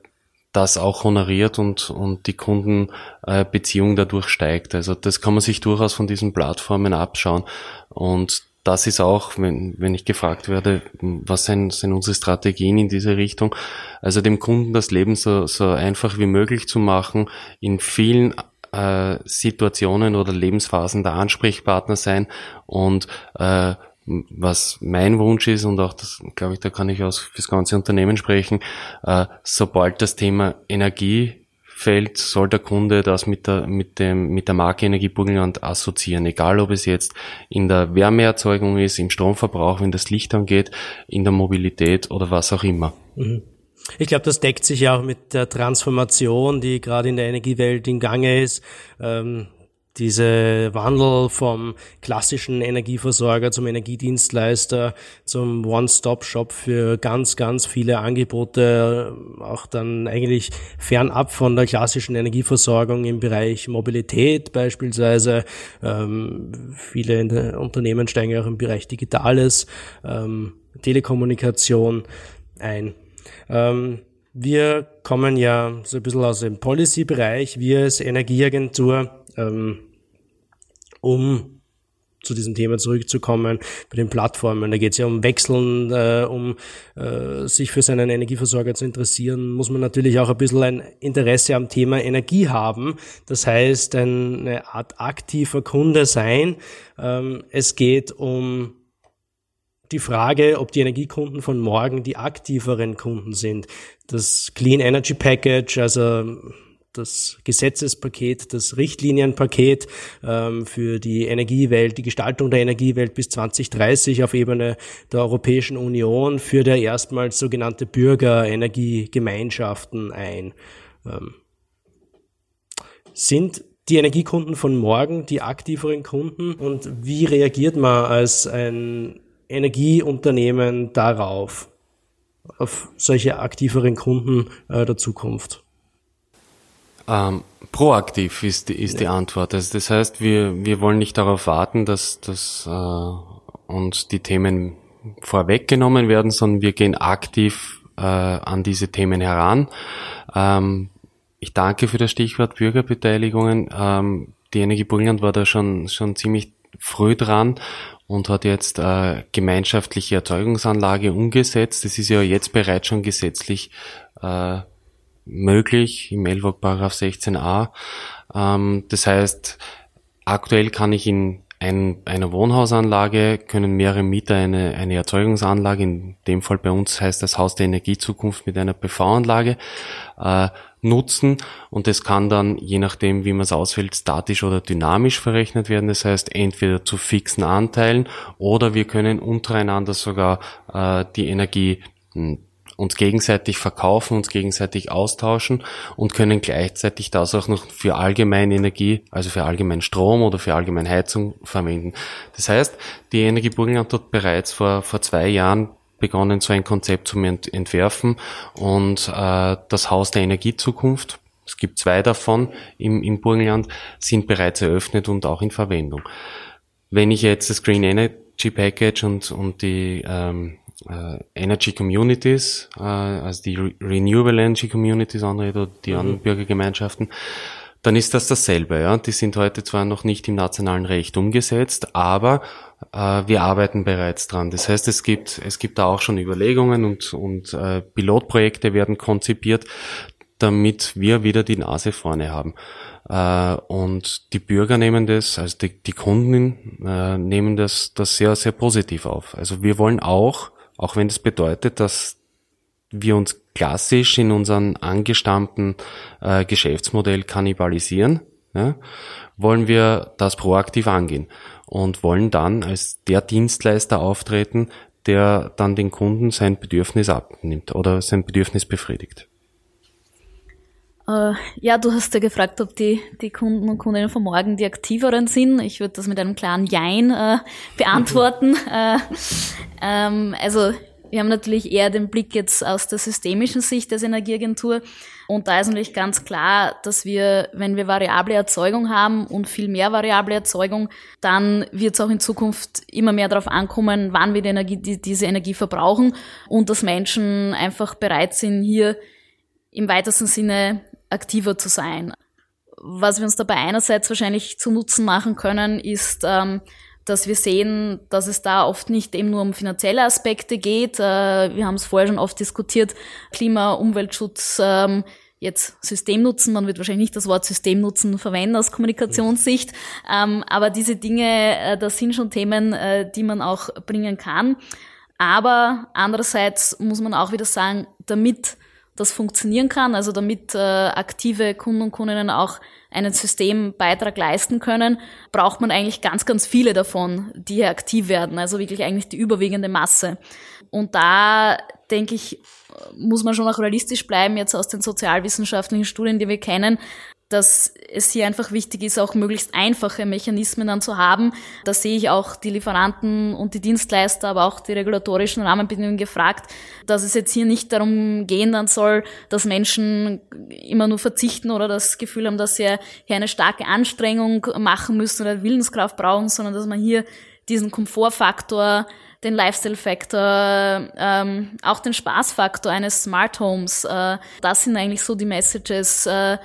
das auch honoriert und, und die Kundenbeziehung äh, dadurch steigt. Also das kann man sich durchaus von diesen Plattformen abschauen. Und das ist auch, wenn, wenn ich gefragt werde, was sind, sind unsere Strategien in diese Richtung, also dem Kunden das Leben so, so einfach wie möglich zu machen, in vielen äh, Situationen oder Lebensphasen der Ansprechpartner sein und äh, was mein Wunsch ist und auch das, glaube ich, da kann ich aus fürs ganze Unternehmen sprechen, äh, sobald das Thema Energie fällt, soll der Kunde das mit der, mit dem, mit der Marke Energieburgenland assoziieren. Egal ob es jetzt in der Wärmeerzeugung ist, im Stromverbrauch, wenn das Licht angeht, in der Mobilität oder was auch immer. Mhm. Ich glaube, das deckt sich ja auch mit der Transformation, die gerade in der Energiewelt in Gange ist. Ähm, diese Wandel vom klassischen Energieversorger zum Energiedienstleister zum One-Stop-Shop für ganz, ganz viele Angebote, auch dann eigentlich fernab von der klassischen Energieversorgung im Bereich Mobilität beispielsweise. Ähm, viele Unternehmen steigen auch im Bereich Digitales, ähm, Telekommunikation ein. Ähm, wir kommen ja so ein bisschen aus dem Policy-Bereich. Wir als Energieagentur ähm, um zu diesem Thema zurückzukommen, bei den Plattformen. Da geht es ja um Wechseln, äh, um äh, sich für seinen Energieversorger zu interessieren, muss man natürlich auch ein bisschen ein Interesse am Thema Energie haben. Das heißt, eine Art aktiver Kunde sein. Ähm, es geht um die Frage, ob die Energiekunden von morgen die aktiveren Kunden sind. Das Clean Energy Package, also das Gesetzespaket, das Richtlinienpaket ähm, für die Energiewelt, die Gestaltung der Energiewelt bis 2030 auf Ebene der Europäischen Union führt er erstmals sogenannte Bürgerenergiegemeinschaften ein. Ähm, sind die Energiekunden von morgen die aktiveren Kunden und wie reagiert man als ein Energieunternehmen darauf, auf solche aktiveren Kunden äh, der Zukunft? Ähm, proaktiv ist, ist ja. die Antwort. Also das heißt, wir, wir wollen nicht darauf warten, dass, dass äh, uns die Themen vorweggenommen werden, sondern wir gehen aktiv äh, an diese Themen heran. Ähm, ich danke für das Stichwort Bürgerbeteiligungen. Ähm, die Energie Burgenland war da schon, schon ziemlich früh dran und hat jetzt äh, gemeinschaftliche Erzeugungsanlage umgesetzt. Das ist ja jetzt bereits schon gesetzlich äh, möglich im LWOG Paragraph 16a. Ähm, das heißt, aktuell kann ich in ein, einer Wohnhausanlage können mehrere Mieter eine, eine Erzeugungsanlage, in dem Fall bei uns heißt das Haus der Energiezukunft mit einer PV-Anlage, äh, nutzen und es kann dann, je nachdem wie man es auswählt, statisch oder dynamisch verrechnet werden. Das heißt, entweder zu fixen Anteilen oder wir können untereinander sogar äh, die Energie hm, uns gegenseitig verkaufen, uns gegenseitig austauschen und können gleichzeitig das auch noch für allgemeine Energie, also für allgemeinen Strom oder für allgemeine Heizung verwenden. Das heißt, die Energie Burgenland hat bereits vor, vor zwei Jahren begonnen, so ein Konzept zu entwerfen und äh, das Haus der Energiezukunft, es gibt zwei davon im, im Burgenland, sind bereits eröffnet und auch in Verwendung. Wenn ich jetzt das Green Energy Package und, und die ähm, äh, Energy Communities, äh, also die Re Renewable Energy Communities anredet oder die mhm. anderen Bürgergemeinschaften, dann ist das dasselbe. Ja? Die sind heute zwar noch nicht im nationalen Recht umgesetzt, aber äh, wir arbeiten bereits dran. Das heißt, es gibt, es gibt da auch schon Überlegungen und, und äh, Pilotprojekte werden konzipiert, damit wir wieder die Nase vorne haben. Äh, und die Bürger nehmen das, also die, die Kunden äh, nehmen das, das sehr, sehr positiv auf. Also wir wollen auch, auch wenn das bedeutet, dass wir uns klassisch in unserem angestammten äh, Geschäftsmodell kannibalisieren, ja, wollen wir das proaktiv angehen und wollen dann als der Dienstleister auftreten, der dann den Kunden sein Bedürfnis abnimmt oder sein Bedürfnis befriedigt. Äh, ja, du hast ja gefragt, ob die, die Kunden und Kundinnen von morgen die aktiveren sind. Ich würde das mit einem klaren Jein äh, beantworten. äh, ähm, also wir haben natürlich eher den Blick jetzt aus der systemischen Sicht des Energieagentur. Und da ist natürlich ganz klar, dass wir, wenn wir variable Erzeugung haben und viel mehr variable Erzeugung, dann wird es auch in Zukunft immer mehr darauf ankommen, wann wir die Energie, die, diese Energie verbrauchen und dass Menschen einfach bereit sind, hier im weitesten Sinne aktiver zu sein. Was wir uns dabei einerseits wahrscheinlich zu Nutzen machen können, ist, ähm, dass wir sehen, dass es da oft nicht eben nur um finanzielle Aspekte geht. Äh, wir haben es vorher schon oft diskutiert, Klima, Umweltschutz, ähm, jetzt Systemnutzen, man wird wahrscheinlich nicht das Wort Systemnutzen verwenden aus Kommunikationssicht, ähm, aber diese Dinge, äh, das sind schon Themen, äh, die man auch bringen kann. Aber andererseits muss man auch wieder sagen, damit das funktionieren kann, also damit äh, aktive Kunden und Kundinnen auch einen Systembeitrag leisten können, braucht man eigentlich ganz, ganz viele davon, die hier aktiv werden, also wirklich eigentlich die überwiegende Masse. Und da denke ich, muss man schon auch realistisch bleiben, jetzt aus den sozialwissenschaftlichen Studien, die wir kennen, dass es hier einfach wichtig ist, auch möglichst einfache Mechanismen dann zu haben. Da sehe ich auch die Lieferanten und die Dienstleister, aber auch die regulatorischen Rahmenbedingungen gefragt, dass es jetzt hier nicht darum gehen dann soll, dass Menschen immer nur verzichten oder das Gefühl haben, dass sie hier eine starke Anstrengung machen müssen oder Willenskraft brauchen, sondern dass man hier diesen Komfortfaktor den Lifestyle-Faktor, ähm, auch den Spaßfaktor eines Smart Homes. Äh, das sind eigentlich so die Messages, äh,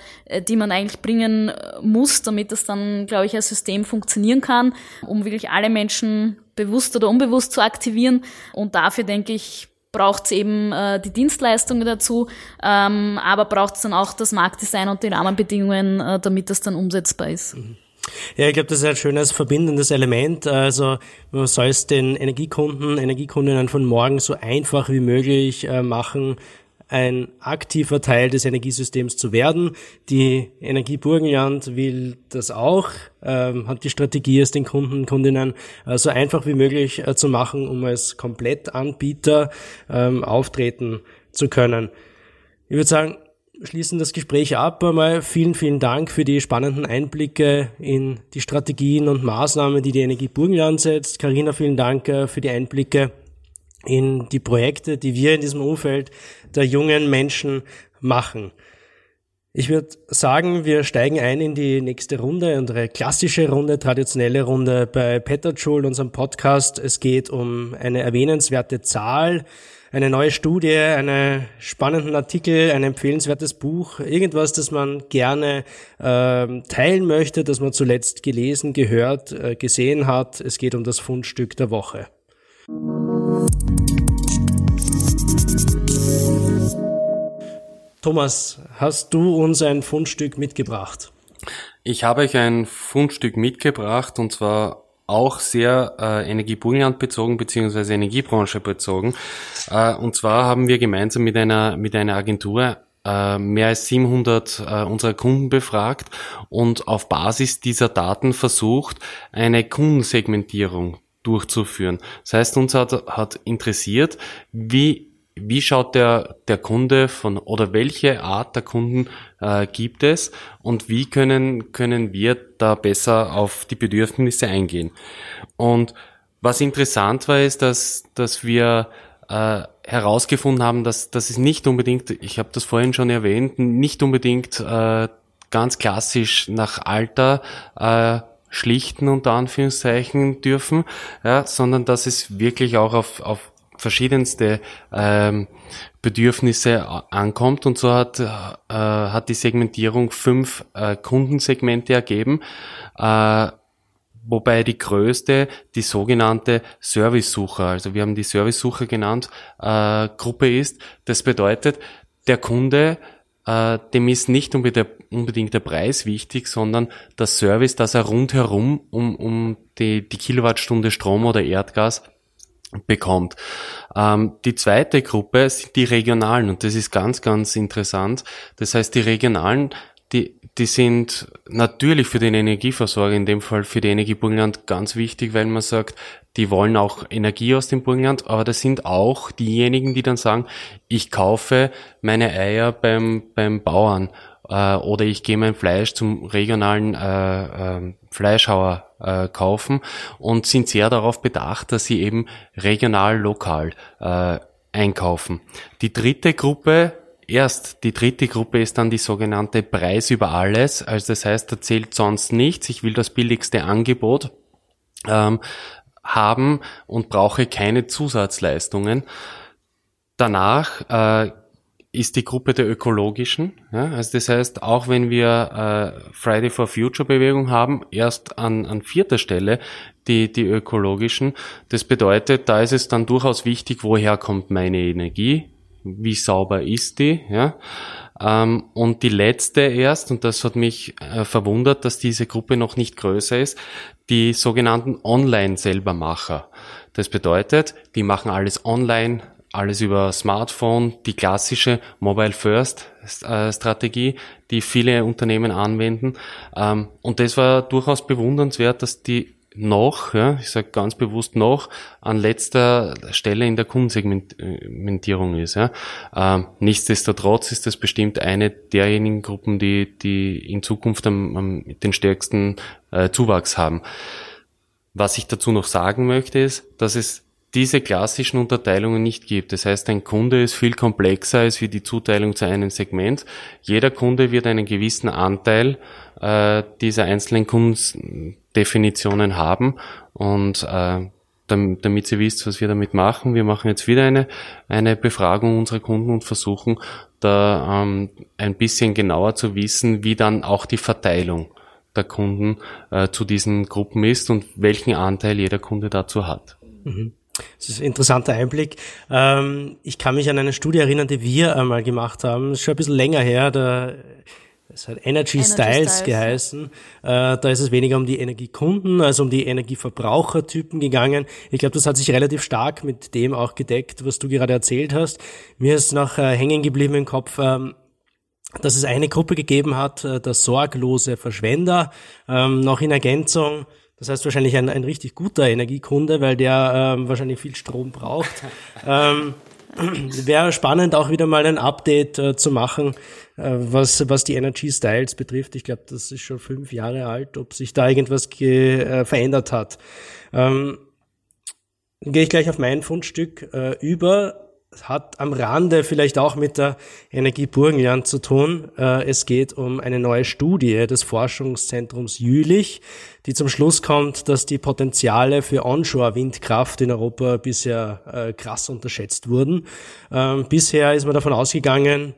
die man eigentlich bringen muss, damit das dann, glaube ich, als System funktionieren kann, um wirklich alle Menschen bewusst oder unbewusst zu aktivieren. Und dafür denke ich, braucht es eben äh, die Dienstleistungen dazu, ähm, aber braucht es dann auch das Marktdesign und die Rahmenbedingungen, äh, damit das dann umsetzbar ist. Mhm. Ja, ich glaube, das ist ein schönes verbindendes Element. Also man soll es den Energiekunden, Energiekundinnen von morgen so einfach wie möglich äh, machen, ein aktiver Teil des Energiesystems zu werden. Die Energie Burgenland will das auch, ähm, hat die Strategie, es den Kunden, Kundinnen äh, so einfach wie möglich äh, zu machen, um als Komplettanbieter ähm, auftreten zu können. Ich würde sagen, schließen das Gespräch ab. Einmal vielen, vielen Dank für die spannenden Einblicke in die Strategien und Maßnahmen, die die Energie Burgenland setzt. Karina, vielen Dank äh, für die Einblicke in die Projekte, die wir in diesem Umfeld der jungen Menschen machen. Ich würde sagen, wir steigen ein in die nächste Runde, unsere klassische Runde, traditionelle Runde bei Petterschul, unserem Podcast. Es geht um eine erwähnenswerte Zahl eine neue Studie, einen spannenden Artikel, ein empfehlenswertes Buch, irgendwas, das man gerne äh, teilen möchte, das man zuletzt gelesen, gehört, äh, gesehen hat. Es geht um das Fundstück der Woche. Thomas, hast du uns ein Fundstück mitgebracht? Ich habe euch ein Fundstück mitgebracht und zwar auch sehr äh, Energieburgenland bezogen beziehungsweise Energiebranche bezogen. Äh, und zwar haben wir gemeinsam mit einer mit einer Agentur äh, mehr als 700 äh, unserer Kunden befragt und auf Basis dieser Daten versucht, eine Kundensegmentierung durchzuführen. Das heißt, uns hat, hat interessiert, wie wie schaut der, der Kunde von oder welche Art der Kunden äh, gibt es und wie können, können wir da besser auf die Bedürfnisse eingehen. Und was interessant war, ist, dass, dass wir äh, herausgefunden haben, dass das ist nicht unbedingt, ich habe das vorhin schon erwähnt, nicht unbedingt äh, ganz klassisch nach Alter äh, schlichten unter Anführungszeichen dürfen, ja, sondern dass es wirklich auch auf, auf verschiedenste ähm, Bedürfnisse ankommt. Und so hat, äh, hat die Segmentierung fünf äh, Kundensegmente ergeben. Äh, wobei die größte die sogenannte Servicesucher, also wir haben die Servicesucher genannt, äh, Gruppe ist. Das bedeutet, der Kunde, äh, dem ist nicht unbedingt der Preis wichtig, sondern der Service, dass er rundherum um, um die, die Kilowattstunde Strom oder Erdgas bekommt. Ähm, die zweite Gruppe sind die regionalen und das ist ganz, ganz interessant. Das heißt, die regionalen, die, die sind natürlich für den Energieversorger, in dem Fall für die Energie Burgenland, ganz wichtig, weil man sagt, die wollen auch Energie aus dem Burgenland, aber das sind auch diejenigen, die dann sagen, ich kaufe meine Eier beim, beim Bauern äh, oder ich gehe mein Fleisch zum regionalen äh, äh, Fleischhauer äh, kaufen und sind sehr darauf bedacht, dass sie eben regional, lokal äh, einkaufen. Die dritte Gruppe Erst die dritte Gruppe ist dann die sogenannte Preis über alles. Also das heißt, da zählt sonst nichts. Ich will das billigste Angebot ähm, haben und brauche keine Zusatzleistungen. Danach äh, ist die Gruppe der ökologischen. Ja? Also das heißt, auch wenn wir äh, Friday for Future Bewegung haben, erst an, an vierter Stelle die, die ökologischen. Das bedeutet, da ist es dann durchaus wichtig, woher kommt meine Energie, wie sauber ist die, ja. Ähm, und die letzte erst, und das hat mich äh, verwundert, dass diese Gruppe noch nicht größer ist, die sogenannten Online-Selbermacher. Das bedeutet, die machen alles online, alles über Smartphone, die klassische Mobile First äh, Strategie, die viele Unternehmen anwenden. Ähm, und das war durchaus bewundernswert, dass die noch, ja, ich sage ganz bewusst noch, an letzter Stelle in der Kundensegmentierung ist. Ja. Ähm, nichtsdestotrotz ist das bestimmt eine derjenigen Gruppen, die, die in Zukunft am, am den stärksten äh, Zuwachs haben. Was ich dazu noch sagen möchte, ist, dass es diese klassischen Unterteilungen nicht gibt. Das heißt, ein Kunde ist viel komplexer als wie die Zuteilung zu einem Segment. Jeder Kunde wird einen gewissen Anteil äh, dieser einzelnen Kundendefinitionen haben und äh, damit, damit ihr wisst, was wir damit machen. Wir machen jetzt wieder eine, eine Befragung unserer Kunden und versuchen da ähm, ein bisschen genauer zu wissen, wie dann auch die Verteilung der Kunden äh, zu diesen Gruppen ist und welchen Anteil jeder Kunde dazu hat. Mhm. Das ist ein interessanter Einblick. Ähm, ich kann mich an eine Studie erinnern, die wir einmal gemacht haben. Das ist schon ein bisschen länger her. Da, es hat Energy, Energy Styles, Styles, geheißen. Äh, da ist es weniger um die Energiekunden, als um die Energieverbrauchertypen gegangen. Ich glaube, das hat sich relativ stark mit dem auch gedeckt, was du gerade erzählt hast. Mir ist noch äh, hängen geblieben im Kopf, ähm, dass es eine Gruppe gegeben hat, äh, der sorglose Verschwender, ähm, noch in Ergänzung das heißt wahrscheinlich ein, ein richtig guter Energiekunde, weil der ähm, wahrscheinlich viel Strom braucht. ähm, Wäre spannend, auch wieder mal ein Update äh, zu machen, äh, was, was die Energy Styles betrifft. Ich glaube, das ist schon fünf Jahre alt, ob sich da irgendwas äh, verändert hat. Ähm, Gehe ich gleich auf mein Fundstück äh, über hat am Rande vielleicht auch mit der Energie Burgenland zu tun. Äh, es geht um eine neue Studie des Forschungszentrums Jülich, die zum Schluss kommt, dass die Potenziale für Onshore-Windkraft in Europa bisher äh, krass unterschätzt wurden. Ähm, bisher ist man davon ausgegangen,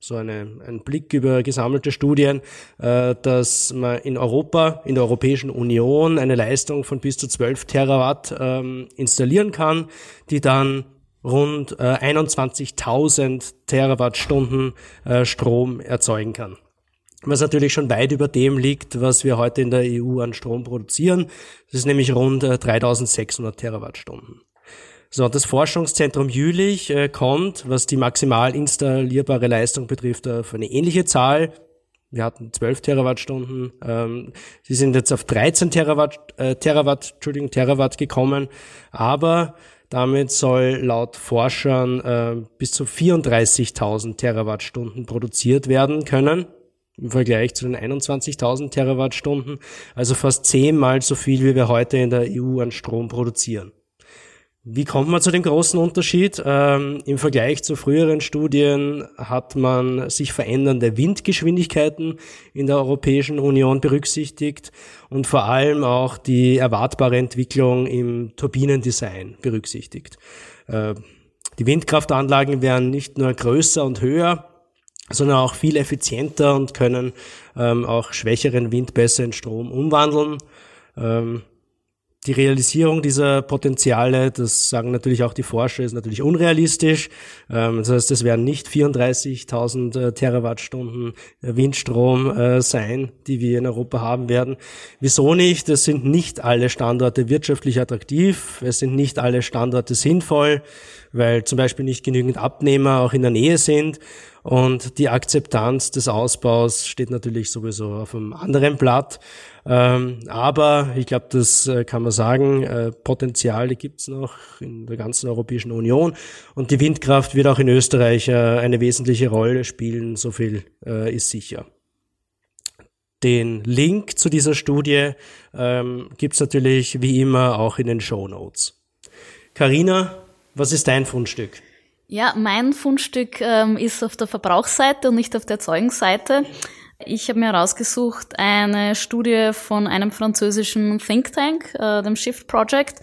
so eine, ein Blick über gesammelte Studien, äh, dass man in Europa, in der Europäischen Union eine Leistung von bis zu 12 Terawatt ähm, installieren kann, die dann rund äh, 21.000 Terawattstunden äh, Strom erzeugen kann. Was natürlich schon weit über dem liegt, was wir heute in der EU an Strom produzieren. Das ist nämlich rund äh, 3.600 Terawattstunden. So, das Forschungszentrum Jülich äh, kommt, was die maximal installierbare Leistung betrifft, auf eine ähnliche Zahl. Wir hatten 12 Terawattstunden. Ähm, sie sind jetzt auf 13 Terawatt, äh, Terawatt, Entschuldigung, Terawatt gekommen. Aber damit soll laut Forschern äh, bis zu 34.000 Terawattstunden produziert werden können im Vergleich zu den 21.000 Terawattstunden, also fast zehnmal so viel, wie wir heute in der EU an Strom produzieren. Wie kommt man zu dem großen Unterschied? Ähm, Im Vergleich zu früheren Studien hat man sich verändernde Windgeschwindigkeiten in der Europäischen Union berücksichtigt und vor allem auch die erwartbare Entwicklung im Turbinendesign berücksichtigt. Äh, die Windkraftanlagen werden nicht nur größer und höher, sondern auch viel effizienter und können ähm, auch schwächeren Wind besser in Strom umwandeln. Ähm, die Realisierung dieser Potenziale, das sagen natürlich auch die Forscher, ist natürlich unrealistisch. Ähm, das heißt, es werden nicht 34.000 äh, Terawattstunden äh, Windstrom äh, sein, die wir in Europa haben werden. Wieso nicht? Es sind nicht alle Standorte wirtschaftlich attraktiv. Es sind nicht alle Standorte sinnvoll, weil zum Beispiel nicht genügend Abnehmer auch in der Nähe sind. Und die Akzeptanz des Ausbaus steht natürlich sowieso auf einem anderen Blatt. Ähm, aber ich glaube, das äh, kann man sagen, äh, Potenziale gibt's noch in der ganzen Europäischen Union und die Windkraft wird auch in Österreich äh, eine wesentliche Rolle spielen, so viel ist sicher. Den Link zu dieser Studie ähm, gibt's natürlich wie immer auch in den Show Notes. Carina, was ist dein Fundstück? Ja, mein Fundstück ähm, ist auf der Verbrauchsseite und nicht auf der Erzeugungsseite. Ich habe mir herausgesucht eine Studie von einem französischen Think Tank, äh, dem Shift Project,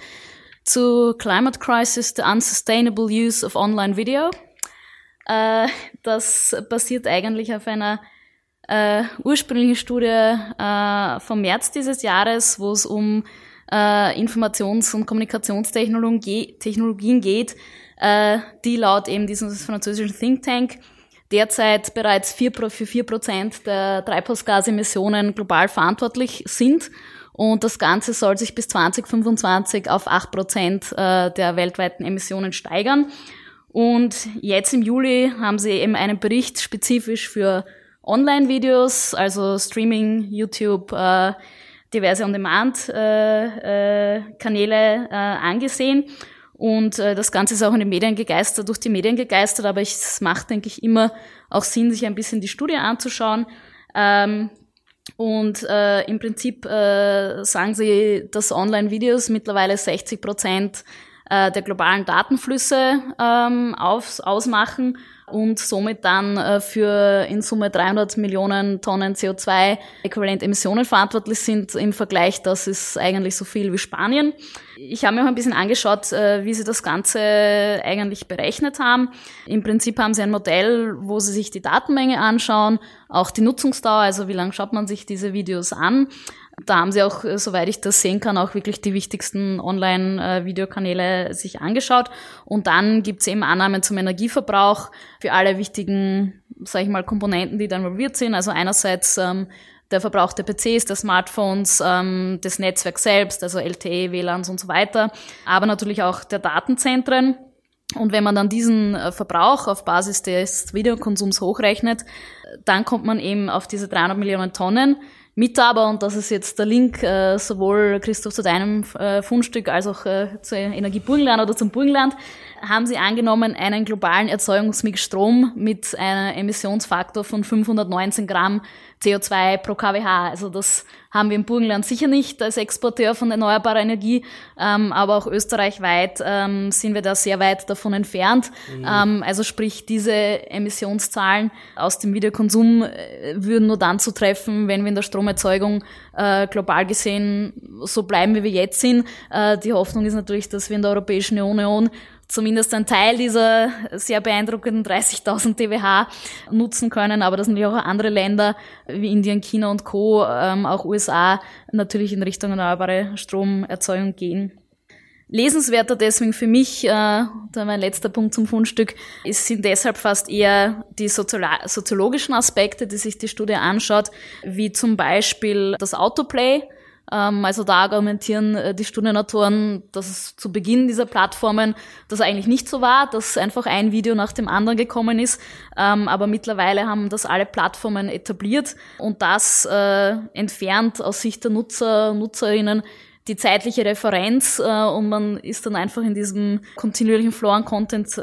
zu Climate Crisis, the Unsustainable Use of Online Video. Äh, das basiert eigentlich auf einer äh, ursprünglichen Studie äh, vom März dieses Jahres, wo es um äh, Informations- und Kommunikationstechnologien geht, äh, die laut eben diesem französischen Think Tank derzeit bereits vier, für vier Prozent der Treibhausgasemissionen global verantwortlich sind. Und das Ganze soll sich bis 2025 auf acht Prozent äh, der weltweiten Emissionen steigern. Und jetzt im Juli haben sie eben einen Bericht spezifisch für Online-Videos, also Streaming, YouTube, äh, diverse On-Demand-Kanäle äh, äh, angesehen. Und äh, das Ganze ist auch in den Medien gegeistert, durch die Medien gegeistert, aber es macht, denke ich, immer auch Sinn, sich ein bisschen die Studie anzuschauen. Ähm, und äh, im Prinzip äh, sagen sie, dass Online-Videos mittlerweile 60 Prozent äh, der globalen Datenflüsse ähm, auf, ausmachen und somit dann äh, für in Summe 300 Millionen Tonnen CO2-Äquivalent-Emissionen verantwortlich sind. Im Vergleich, das ist eigentlich so viel wie Spanien. Ich habe mir auch ein bisschen angeschaut, äh, wie sie das Ganze eigentlich berechnet haben. Im Prinzip haben sie ein Modell, wo sie sich die Datenmenge anschauen, auch die Nutzungsdauer, also wie lange schaut man sich diese Videos an da haben sie auch, äh, soweit ich das sehen kann, auch wirklich die wichtigsten Online-Videokanäle sich angeschaut. Und dann gibt's eben Annahmen zum Energieverbrauch für alle wichtigen, sage ich mal, Komponenten, die da involviert sind. Also einerseits ähm, der Verbrauch der PCs, der Smartphones, ähm, des Netzwerks selbst, also LTE, WLANs und so weiter, aber natürlich auch der Datenzentren. Und wenn man dann diesen äh, Verbrauch auf Basis des Videokonsums hochrechnet, dann kommt man eben auf diese 300 Millionen Tonnen mit aber, und das ist jetzt der Link äh, sowohl Christoph zu deinem äh, Fundstück als auch äh, zur Energie Burgenland oder zum Burgenland, haben sie angenommen einen globalen Erzeugungsmix Strom mit einem Emissionsfaktor von 519 Gramm CO2 pro kWh. Also das haben wir im Burgenland sicher nicht als Exporteur von erneuerbarer Energie, ähm, aber auch österreichweit ähm, sind wir da sehr weit davon entfernt. Mhm. Ähm, also sprich, diese Emissionszahlen aus dem Videokonsum äh, würden nur dann zu treffen, wenn wir in der Stromerzeugung äh, global gesehen so bleiben, wie wir jetzt sind. Äh, die Hoffnung ist natürlich, dass wir in der Europäischen Union zumindest einen Teil dieser sehr beeindruckenden 30.000 TWh nutzen können, aber dass natürlich auch andere Länder wie Indien, China und Co., ähm, auch USA natürlich in Richtung erneuerbare Stromerzeugung gehen. Lesenswerter deswegen für mich, äh, da mein letzter Punkt zum Fundstück, ist, sind deshalb fast eher die soziologischen Aspekte, die sich die Studie anschaut, wie zum Beispiel das Autoplay, also da argumentieren äh, die Studienautoren, dass es zu Beginn dieser Plattformen das eigentlich nicht so war, dass einfach ein Video nach dem anderen gekommen ist. Ähm, aber mittlerweile haben das alle Plattformen etabliert und das äh, entfernt aus Sicht der Nutzer, Nutzerinnen die zeitliche Referenz äh, und man ist dann einfach in diesem kontinuierlichen Flow an Content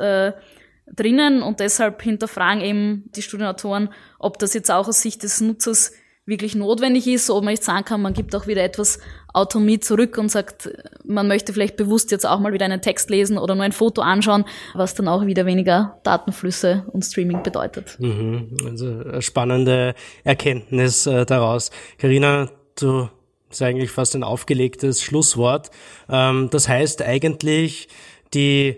drinnen und deshalb hinterfragen eben die Studienautoren, ob das jetzt auch aus Sicht des Nutzers wirklich notwendig ist, ob man nicht sagen kann, man gibt auch wieder etwas Autonomie zurück und sagt, man möchte vielleicht bewusst jetzt auch mal wieder einen Text lesen oder nur ein Foto anschauen, was dann auch wieder weniger Datenflüsse und Streaming bedeutet. Mhm. Also eine spannende Erkenntnis äh, daraus. Karina, du ist eigentlich fast ein aufgelegtes Schlusswort. Ähm, das heißt eigentlich, die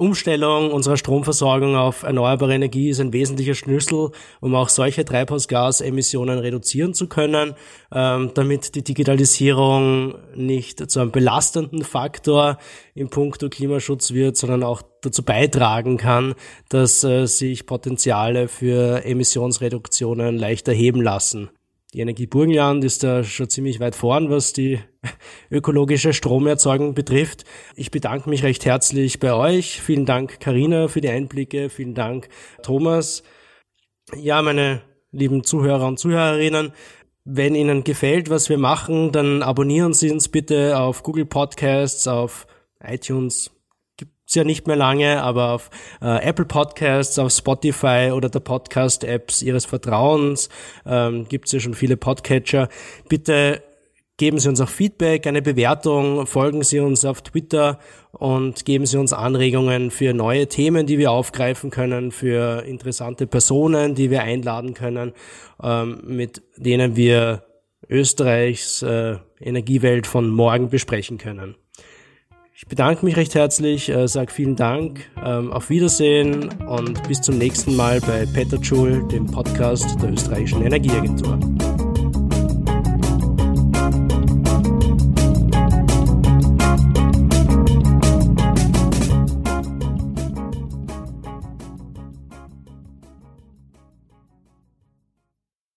Umstellung unserer Stromversorgung auf erneuerbare Energie ist ein wesentlicher Schlüssel, um auch solche Treibhausgasemissionen reduzieren zu können, ähm, damit die Digitalisierung nicht zu einem belastenden Faktor im Punkto Klimaschutz wird, sondern auch dazu beitragen kann, dass äh, sich Potenziale für Emissionsreduktionen leicht erheben lassen. Die Energie Burgenland ist da schon ziemlich weit vorn, was die ökologische Stromerzeugung betrifft. Ich bedanke mich recht herzlich bei euch. Vielen Dank, Karina, für die Einblicke. Vielen Dank, Thomas. Ja, meine lieben Zuhörer und Zuhörerinnen, wenn Ihnen gefällt, was wir machen, dann abonnieren Sie uns bitte auf Google Podcasts, auf iTunes, ist ja nicht mehr lange, aber auf äh, Apple Podcasts, auf Spotify oder der Podcast-Apps Ihres Vertrauens ähm, gibt es ja schon viele Podcatcher. Bitte geben Sie uns auch Feedback, eine Bewertung, folgen Sie uns auf Twitter und geben Sie uns Anregungen für neue Themen, die wir aufgreifen können, für interessante Personen, die wir einladen können, ähm, mit denen wir Österreichs äh, Energiewelt von morgen besprechen können. Ich bedanke mich recht herzlich, äh, sage vielen Dank, ähm, auf Wiedersehen und bis zum nächsten Mal bei Peter Schul, dem Podcast der österreichischen Energieagentur.